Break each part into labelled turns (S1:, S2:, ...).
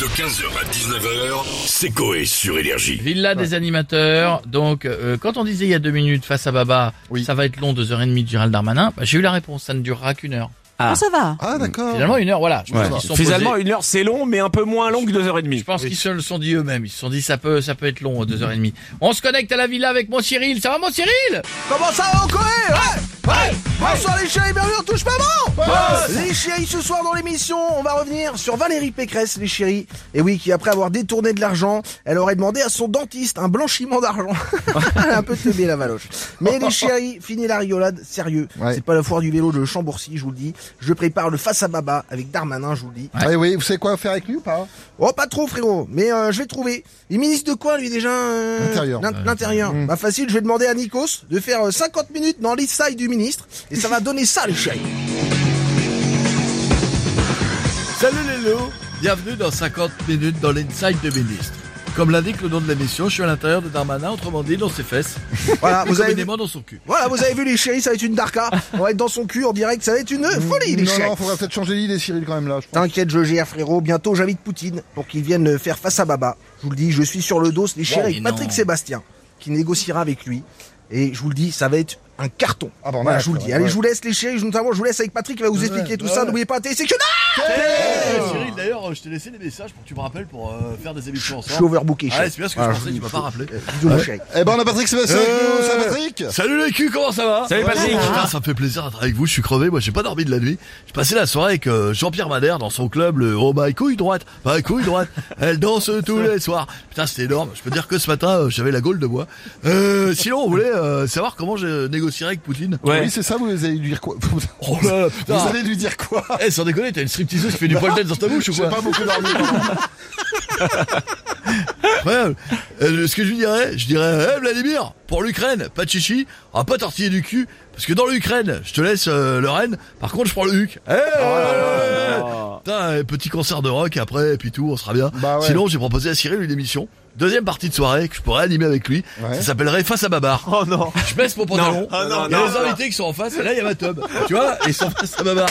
S1: De 15h à 19h, c'est Coé sur Énergie.
S2: Villa des animateurs. Donc, euh, quand on disait il y a deux minutes face à Baba,
S3: Oui.
S2: ça va être long, deux heures et demie de Gérald Darmanin, bah, j'ai eu la réponse, ça ne durera qu'une heure.
S4: Ah, ça va.
S3: Ah d'accord.
S2: Finalement, une heure, voilà. Je pense
S3: Ouais.
S2: qu'ils se sont
S5: Finalement,
S2: posés-
S5: une heure c'est long, mais un peu moins long que deux heures et demie.
S2: je pense qu'ils se le sont dit eux-mêmes. Ils se sont dit, ça peut, ça peut être long, deux heures et demie. On se connecte à la villa avec mon Cyril. Ça va, mon Cyril?
S6: Comment ça va, Coé? Ouais Ouais Bonsoir les chéris, bienvenue, on touche pas bon Les chéris, ce soir dans l'émission, on va revenir sur Valérie Pécresse, les chéris. Et oui, qui après avoir détourné de l'argent, elle aurait demandé à son dentiste un blanchiment d'argent. Elle a un peu teubé la valoche. Mais les chéris, fini la rigolade, sérieux.
S3: Ouais.
S6: C'est pas la foire du vélo de Chambourcy, je vous le dis. Je prépare le face à Baba avec Darmanin, je vous le dis.
S3: Ah oui, vous savez quoi faire avec lui ou pas?
S6: Oh, pas trop, frérot. Mais euh, je vais trouver. Il ministre de quoi, lui, déjà euh,
S3: L'intérieur.
S6: l'in- L'intérieur. Bah, facile, je vais demander à Nikos de faire euh, 50 minutes dans l'inside du ministre. Et ça va donner ça, les chéris.
S2: Salut les loups. Bienvenue dans 50 minutes dans l'inside de ministre. Comme l'indique le nom de l'émission, je suis à l'intérieur de Darmanin, autrement dit dans ses fesses.
S6: Voilà, vous avez vu.
S2: Dans son cul.
S6: Voilà, vous avez vu, les chéris, ça va être une darka. On va être dans son cul en direct, ça va être une folie, les
S3: Non,
S6: chéris.
S3: non, faudrait peut-être changer d'idée, Cyril, quand même, là.
S6: T'inquiète, je gère, frérot. Bientôt, j'invite Poutine pour qu'il vienne faire face à Baba. Je vous le dis, je suis sur le dos, les chéris, avec
S2: mais
S6: Patrick
S2: non.
S6: Sébastien, qui négociera avec lui. Et je vous le dis, ça va être un carton.
S3: Ah bon,
S6: voilà,
S3: ouais,
S6: je vous le
S3: c'est
S6: dis. Allez, je vous laisse, les chéris. Notamment, je vous laisse avec Patrick, qui va vous expliquer tout ça. N'oubliez pas, sectionnaire
S2: Eh, Cyril, d'ailleurs, je t'ai laissé des messages pour que tu me rappelles pour euh, faire des émissions
S6: Je suis
S2: ensemble.
S6: overbooké,
S2: Ah, c'est bien ce que je pensais,
S6: vous-
S2: tu m'as pas rappelé.
S6: Bisous, mon chéri.
S3: Eh ben, on a Patrick Sébastien avec nous.
S2: Euh,
S3: Patrick
S2: Salut les culs, comment ça va
S5: Salut, Patrick.
S2: Putain, ça me fait plaisir d'être avec vous, je suis crevé, moi j'ai pas dormi de la nuit. J'ai passé la soirée avec euh, Jean-Pierre Madère dans son club, le Oh my couille droite, my couille droite, elle danse tous les soirs. Putain c'était énorme, je peux dire que ce matin euh, j'avais la gaule de bois. Euh, sinon on voulait euh, savoir comment je négocierais avec Poutine.
S5: Ouais.
S3: Oui, c'est ça, vous allez lui dire quoi
S2: Oh là là, putain
S3: Vous allez lui dire quoi
S2: Eh sans déconner, t'as une stripteaseuse qui fait du poil tête dans ta bouche ou
S3: J'ai
S2: quoi
S3: pas beaucoup dormi.
S2: Incroyable. Euh, ce que je lui dirais, je dirais, eh Vladimir, pour l'Ukraine, pas de chichi, on va pas tortiller du cul, parce que dans l'Ukraine, je te laisse euh, le Rennes, par contre je prends le Huc. Eh, Putain, eh, petit concert de rock après, et puis tout, on sera bien.
S3: Bah ouais.
S2: Sinon, j'ai proposé à Cyril une émission, deuxième partie de soirée, que je pourrais animer avec lui,
S3: Ouais.
S2: ça s'appellerait Face à Babar.
S5: Oh non.
S2: Je baisse mon pantalon,
S5: Non. Oh non, non,
S2: les invités qui sont en face, et là il y a ma tub, tu vois, et ils sont face à Babar.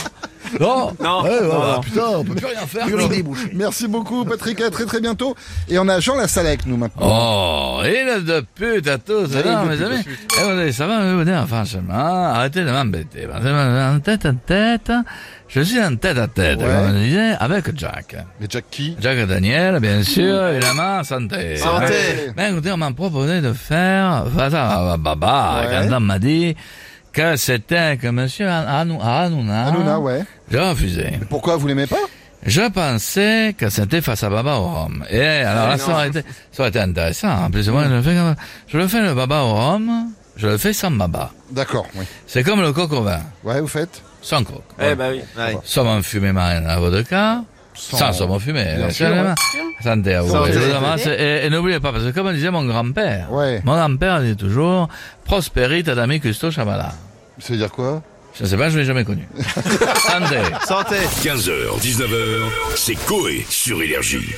S2: Non,
S5: Non.
S2: ouais, ouais,
S5: Non,
S2: bah,
S5: non.
S2: putain, on peut plus rien faire.
S6: Plus rien.
S3: Merci beaucoup, Patrick. À très très bientôt. Et on a Jean Lassalle avec nous maintenant.
S2: Oh, il de pute à tous, non,
S3: de
S2: mes amis. Eh, vous ça va, vous dire, franchement, arrêtez de m'embêter. que En tête à tête, je suis en tête à tête,
S3: Ouais.
S2: comme on disait, avec Jack.
S3: Mais Jack qui?
S2: Jack Daniel, bien sûr, évidemment, santé.
S3: Santé.
S2: Ben, écoutez, on m'a proposé de faire, à Baba,
S3: Ouais.
S2: quand on m'a dit que c'était que monsieur Hanou- Hanouna,
S3: Hanouna, ouais.
S2: j'ai refusé.
S3: Pourquoi vous l'aimez pas?
S2: Je pensais que c'était face à Baba au Rhum. Et alors là, ça aurait, été, ça aurait été intéressant. En plus, moi, je le fais, comme- je le fais le Baba au Rhum, je le fais sans Baba.
S3: D'accord, oui.
S2: C'est comme le coq au vin,
S3: Ouais, vous faites?
S2: Sans coq.
S5: Eh bah oui.
S2: Saumon fumé marine à la vodka, sans, saumon fumé.
S3: Bien sûr,
S2: naturellement. Santé à vous.
S3: Santé.
S2: évidemment. C'est- Et, et n'oubliez pas, parce que comme disait mon grand-père,
S3: Ouais.
S2: mon grand-père dit toujours, prospérite adami custo chamala.
S3: Ça veut dire quoi?
S2: Je ne sais pas, je l'ai jamais connu. Santé.
S5: Santé.
S1: 15h, 19h, c'est Coé sur Énergie.